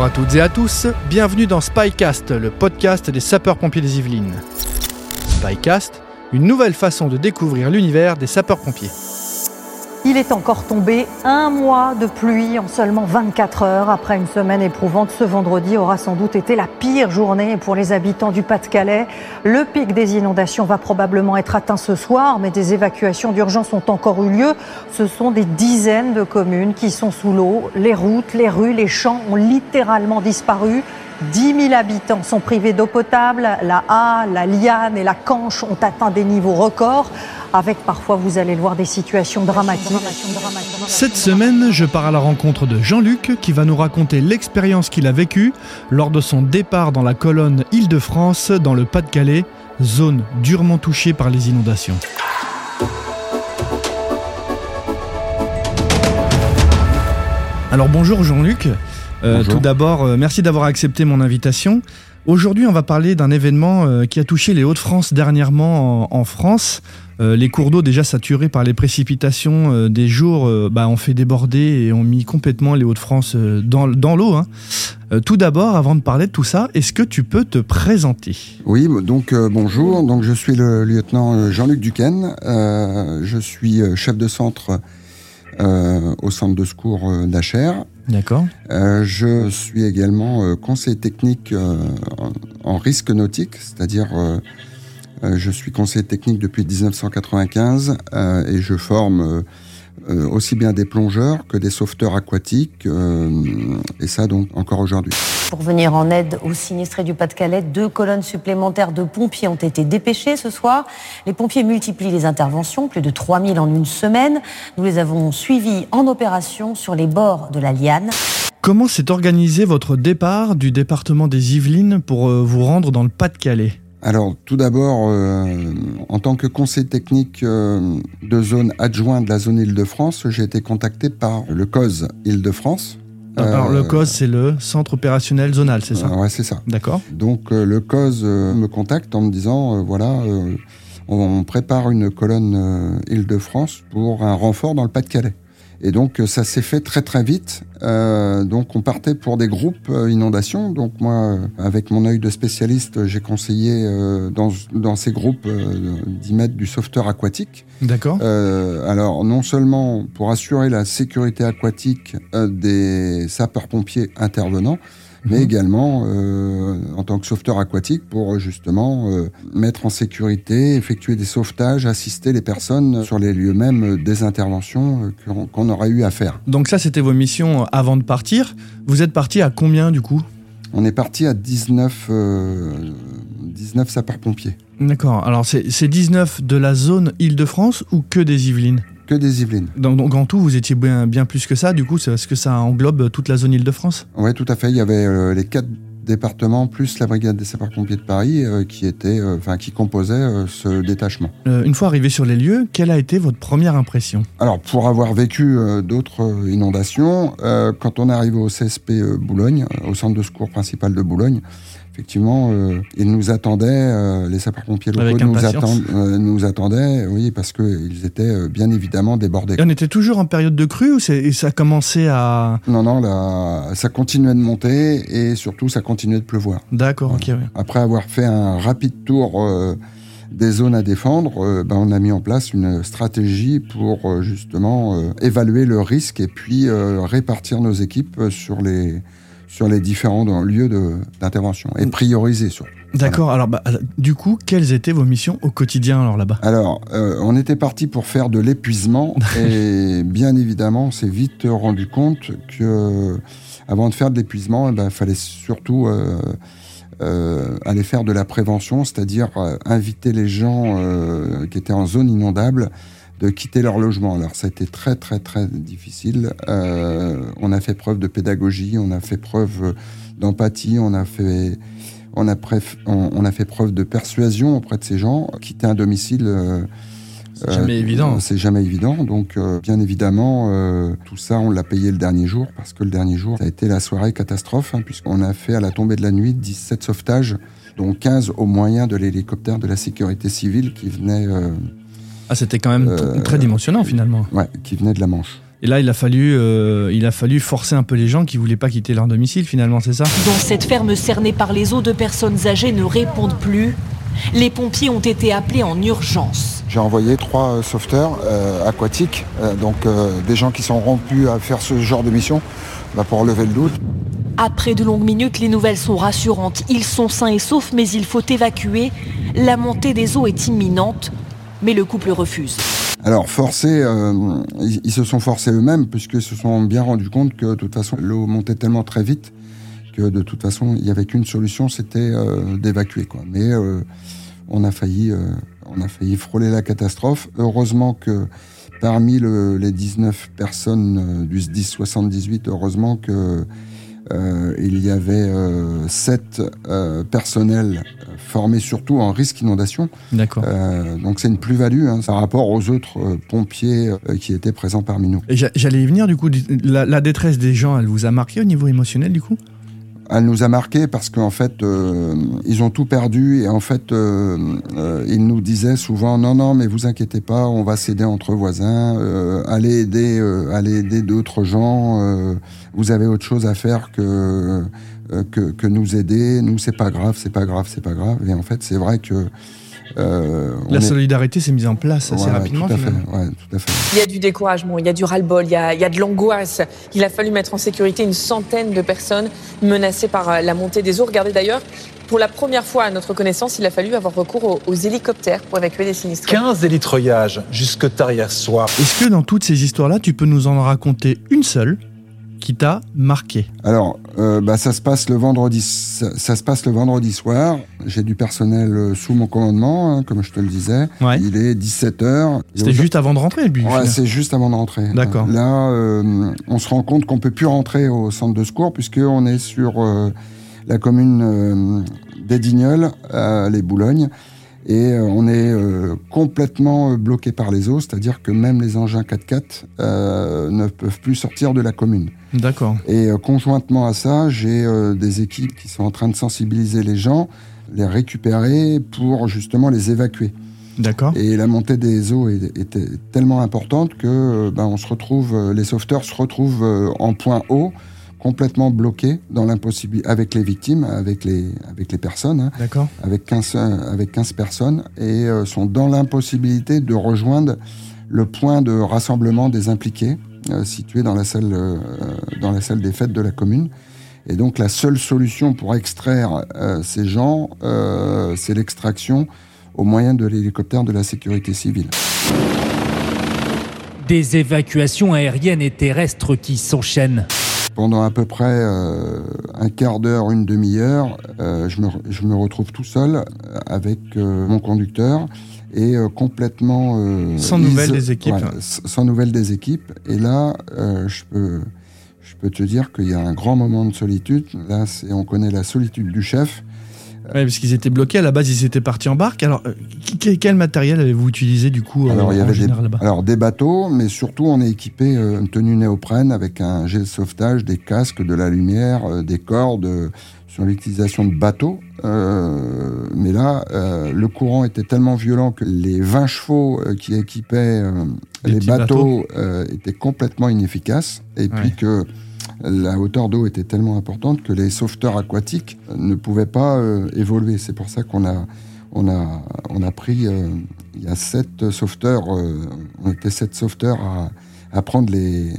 Bonjour à toutes et à tous, bienvenue dans Spycast, le podcast des sapeurs-pompiers des Yvelines. Spycast, une nouvelle façon de découvrir l'univers des sapeurs-pompiers. Il est encore tombé un mois de pluie en seulement 24 heures. Après une semaine éprouvante, ce vendredi aura sans doute été la pire journée pour les habitants du Pas-de-Calais. Le pic des inondations va probablement être atteint ce soir, mais des évacuations d'urgence ont encore eu lieu. Ce sont des dizaines de communes qui sont sous l'eau. Les routes, les rues, les champs ont littéralement disparu. 10 000 habitants sont privés d'eau potable. La A, la Liane et la Canche ont atteint des niveaux records, avec parfois, vous allez le voir, des situations dramatiques. Cette semaine, je pars à la rencontre de Jean-Luc qui va nous raconter l'expérience qu'il a vécue lors de son départ dans la colonne Île-de-France, dans le Pas-de-Calais, zone durement touchée par les inondations. Alors bonjour Jean-Luc. Euh, tout d'abord, euh, merci d'avoir accepté mon invitation. Aujourd'hui, on va parler d'un événement euh, qui a touché les Hauts-de-France dernièrement en, France. Euh, les cours d'eau déjà saturés par les précipitations euh, des jours bah, ont fait déborder et ont mis complètement les Hauts-de-France dans, l'eau. hein. Tout d'abord, avant de parler de tout ça, est-ce que tu peux te présenter? Oui, donc bonjour. Donc je suis le lieutenant Jean-Luc Duquesne. Je suis chef de centre euh, au centre de secours euh, d'Acher. D'accord. Euh, je suis également euh, conseiller technique en, en risque nautique, c'est-à-dire je suis conseiller technique depuis 1995 euh, et je forme euh, aussi bien des plongeurs que des sauveteurs aquatiques euh, et ça donc encore aujourd'hui. Pour venir en aide aux sinistrés du Pas-de-Calais, deux colonnes supplémentaires de pompiers ont été dépêchées ce soir. Les pompiers multiplient les interventions, plus de 3000 en une semaine. Nous les avons suivis en opération sur les bords de la Liane. Comment s'est organisé votre départ du département des Yvelines pour euh, vous rendre dans le Pas-de-Calais? Alors, tout d'abord, euh, en tant que conseiller technique euh, de zone adjoint de la zone Île-de-France, j'ai été contacté par le COS Île-de-France. Alors, Euh, le COS, c'est le Centre opérationnel zonal, c'est ça euh, Ouais, c'est ça. D'accord. Donc, euh, le COS euh, me contacte en me disant, euh, voilà, euh, on, on prépare une colonne euh, Île-de-France pour un renfort dans le Pas-de-Calais. Et donc, euh, ça s'est fait très très vite. Euh, donc, on partait pour des groupes euh, inondations. Donc, moi, euh, avec mon œil de spécialiste, j'ai conseillé euh, dans, dans ces groupes euh, d'y mettre du sauveteur aquatique. D'accord. Euh, alors, non seulement pour assurer la sécurité aquatique euh, des sapeurs-pompiers intervenants, mais Mhm. également euh, en tant que sauveteur aquatique pour euh, justement euh, mettre en sécurité, effectuer des sauvetages, assister les personnes sur les lieux mêmes euh, des interventions qu'on qu'on aurait eu à faire. Donc ça, c'était vos missions avant de partir. Vous êtes parti à combien du coup? On est parti à 19, euh, 19 sapeurs-pompiers, D'accord. Alors c'est c'est 19 de la zone Île-de-France ou que des Yvelines? Que des Yvelines. donc, donc, en tout, vous étiez bien, bien plus que ça. Du coup, c'est parce que ça englobe toute la zone Île-de-France Oui, tout à fait. Il y avait euh, les quatre départements plus la brigade des sapeurs-pompiers de Paris euh, qui étaient, euh, qui euh, ce détachement. Une fois arrivé sur les lieux, quelle a été votre première impression? Alors, pour avoir vécu d'autres inondations, quand on est arrivé au CSP Boulogne, au centre de secours principal de Boulogne, effectivement, euh, ils nous attendaient, euh, les sapeurs-pompiers locaux Avec nous, euh, nous attendaient, oui, parce qu'ils étaient bien évidemment débordés. Et on était toujours en période de crue ou et ça commençait à... Non, non, là, ça continuait de monter et surtout, ça continuait de pleuvoir. D'accord, ok. ouais. Après avoir fait un rapide tour des zones à défendre, euh, ben, on a mis en place une stratégie pour euh, justement euh, évaluer le risque et puis répartir nos équipes sur les, sur les différents lieux de- d'intervention et prioriser surtout. D'accord. Alors, bah, du coup, quelles étaient vos missions au quotidien alors là-bas? Alors, euh, on était parti pour faire de l'épuisement et bien évidemment, on s'est vite rendu compte que euh, avant de faire de l'épuisement, il fallait surtout euh, euh, aller faire de la prévention, c'est-à-dire euh, inviter les gens euh, qui étaient en zone inondable de quitter leur logement. Alors, ça a été très, très, très difficile. Euh, on a fait preuve de pédagogie, on a fait preuve d'empathie, on a fait on a, préf- on, on a fait preuve de persuasion auprès de ces gens. Quitter un domicile, euh, C'est jamais évident. C'est jamais évident. Donc, euh, bien évidemment, euh, tout ça, on l'a payé le dernier jour parce que le dernier jour, ça a été la soirée catastrophe, hein, puisqu'on a fait à la tombée de la nuit 17 sauvetages, dont 15 au moyen de l'hélicoptère de la sécurité civile qui venait, euh, Ah, c'était quand même Euh, très dimensionnant finalement. ouais, qui venait de la Manche. Et là, il a fallu, euh, il a fallu forcer un peu les gens qui voulaient pas quitter leur domicile. Finalement, c'est ça? Dans cette ferme cernée par les eaux, de personnes âgées ne répondent plus. Les pompiers ont été appelés en urgence. J'ai envoyé trois euh, sauveteurs euh, aquatiques, euh, donc euh, des gens qui sont rompus à faire ce genre de mission bah, pour lever le doute. Après de longues minutes, les nouvelles sont rassurantes. Ils sont sains et saufs, mais il faut évacuer. La montée des eaux est imminente, mais le couple refuse. Alors forcés, euh, ils, se sont forcés eux-mêmes puisqu'ils se sont bien rendus compte que de toute façon l'eau montait tellement très vite que de toute façon il n'y avait qu'une solution, c'était euh, d'évacuer quoi. Mais euh, on a failli, on a failli frôler la catastrophe. Heureusement que parmi le- les 19 personnes du SDIS 78, heureusement que euh, il y avait euh, 7 personnels formés surtout en risque inondation. D'accord. Euh, donc c'est une plus-value hein, par rapport aux autres euh, pompiers euh, qui étaient présents parmi nous. J'allais y venir du coup. La, la détresse des gens, elle vous a marqué au niveau émotionnel du coup? Elle nous a marqué parce qu'en fait, euh, ils ont tout perdu et en fait, euh, euh, ils nous disaient souvent non, non, mais vous inquiétez pas, on va s'aider entre voisins, euh, allez aider, euh, allez aider d'autres gens. euh, vous avez autre chose à faire que que, que nous aider. Nous, c'est pas grave, c'est pas grave, c'est pas grave. Et en fait, c'est vrai que euh, La est- solidarité s'est mise en place assez Ouais, rapidement. Tout à fait, finalement. ouais, tout à fait. Il y a du découragement, il y a du ras-le-bol, il y a, il y a de l'angoisse. Il a fallu mettre en sécurité une centaine de personnes menacées par euh, la montée des eaux. Regardez d'ailleurs, pour la première fois à notre connaissance, il a fallu avoir recours aux, aux hélicoptères pour évacuer les sinistrés. 15 élitreuillages jusque tard hier soir. Est-ce que dans toutes ces histoires-là, tu peux nous en raconter une seule qui t'a marqué Alors, euh, bah, ça se passe le vendredi, ça, ça se passe le vendredi soir. J'ai du personnel euh, sous mon commandement, hein, comme je te le disais. Ouais. Il est 17 h C'était juste avant de rentrer, le but. Ouais, c'est juste avant de rentrer. D'accord. Là, euh, on se rend compte qu'on peut plus rentrer au centre de secours puisqu'on est sur euh, la commune d'Edigneul, à les Boulognes, et euh, on est euh, complètement euh, bloqué par les eaux, c'est-à-dire que même les engins 4x4 euh, ne peuvent plus sortir de la commune. D'accord. Et euh, conjointement à ça, j'ai euh, des équipes qui sont en train de sensibiliser les gens, les récupérer pour justement les évacuer. D'accord. Et la montée des eaux est- était tellement importante que ben, on se retrouve, les sauveteurs se retrouvent euh, en point haut, complètement bloqués dans l'impossibilité avec les victimes, avec les avec les personnes, hein, D'accord. avec 15 euh, avec 15 personnes et euh, sont dans l'impossibilité de rejoindre le point de rassemblement des impliqués euh, situé dans la salle euh, dans la salle des fêtes de la commune. Et donc la seule solution pour extraire euh, ces gens, euh, c'est l'extraction au moyen de l'hélicoptère de la sécurité civile. Des évacuations aériennes et terrestres qui s'enchaînent. Pendant à peu près euh, un quart d'heure, une demi-heure, euh, je, me, je me retrouve tout seul euh, avec euh, mon conducteur et complètement... Sans nouvelles des équipes. Sans nouvelles des équipes. Et là, je, peux, je peux te dire qu'il y a un grand moment de solitude. Là, on connaît la solitude du chef. Ouais, parce qu'ils étaient bloqués à la base, ils étaient partis en barque. Alors, euh, quel matériel avez-vous utilisé du coup Alors, il y avait des, général là-bas? alors, des bateaux, mais surtout, on est équipé euh, une tenue néoprène avec un jet de sauvetage, des casques, de la lumière, euh, des cordes, sur l'utilisation de bateaux. Euh, mais là, euh, le courant était tellement violent que les 20 chevaux qui équipaient euh, les bateaux étaient complètement inefficaces. Et Ouais. puis que la hauteur d'eau était tellement importante que les sauveteurs aquatiques ne pouvaient pas euh, évoluer. C'est pour ça qu'on a, on a, on a pris, euh, il y a sept sauveteurs, euh, on était sept sauveteurs à, à prendre les,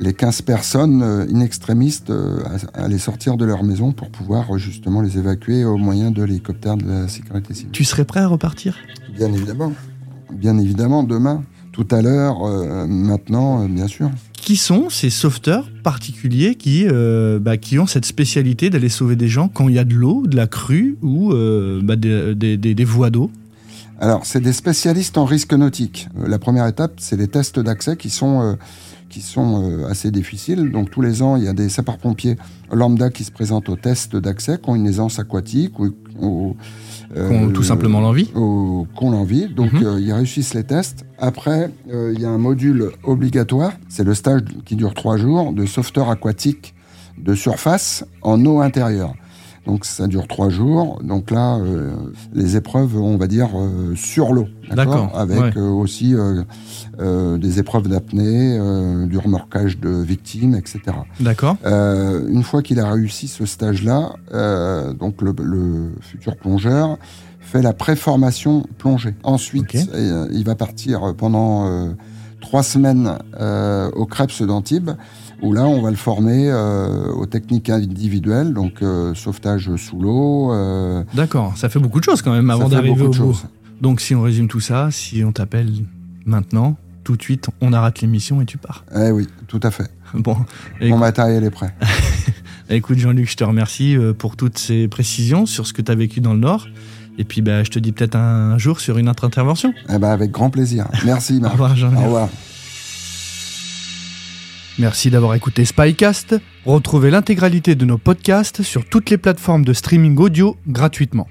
les 15 personnes in extremistes euh, à, les sortir de leur maison pour pouvoir justement les évacuer au moyen de l'hélicoptère de la sécurité civile. Tu serais prêt à repartir? Bien évidemment. Bien évidemment, demain, tout à l'heure, euh, maintenant, euh, bien sûr. Qui sont ces sauveteurs particuliers qui, euh, bah, qui ont cette spécialité d'aller sauver des gens quand il y a de l'eau, de la crue ou euh, bah, des, voies d'eau? Alors, c'est des spécialistes en risque nautique. Euh, La première étape, c'est les tests d'accès qui sont, qui sont euh, assez difficiles. Donc, tous les ans, il y a des sapeurs-pompiers lambda qui se présentent aux tests d'accès, qui ont une aisance aquatique ou, ou, euh, Qui ont tout simplement l'envie qu'on l'envie. Donc, Mhm. euh, ils réussissent les tests. Après, euh, il y a un module obligatoire. C'est le stage qui dure trois jours de sauveteur aquatique de surface en eau intérieure. Donc ça dure trois jours. Donc là, euh, les épreuves, on va dire, euh, sur l'eau. D'accord, Avec ouais. euh, aussi euh, euh, des épreuves d'apnée, euh, du remorquage de victimes, etc. D'accord. Euh, une fois qu'il a réussi ce stage-là, euh, donc le, le futur plongeur fait la préformation plongée. Ensuite, il va partir pendant euh, trois semaines euh, au Krebs d'Antibes, où là, on va le former euh, aux techniques individuelles, donc euh, sauvetage sous l'eau. euh, D'accord. Ça fait beaucoup de choses quand même avant d'arriver beaucoup au de bout. choses. Donc si on résume tout ça, si on t'appelle maintenant, tout de suite, on arrête l'émission et tu pars. Eh oui, tout à fait. Bon, Mon matériel est prêt. écoute, Jean-Luc, je te remercie pour toutes ces précisions sur ce que tu as vécu dans le Nord. Et puis bah, je te dis peut-être un jour sur une autre intervention. Eh ben, avec grand plaisir. Merci, Au Marc. revoir, Jean-Luc. Au revoir. Merci d'avoir écouté Spycast. Retrouvez l'intégralité de nos podcasts sur toutes les plateformes de streaming audio gratuitement.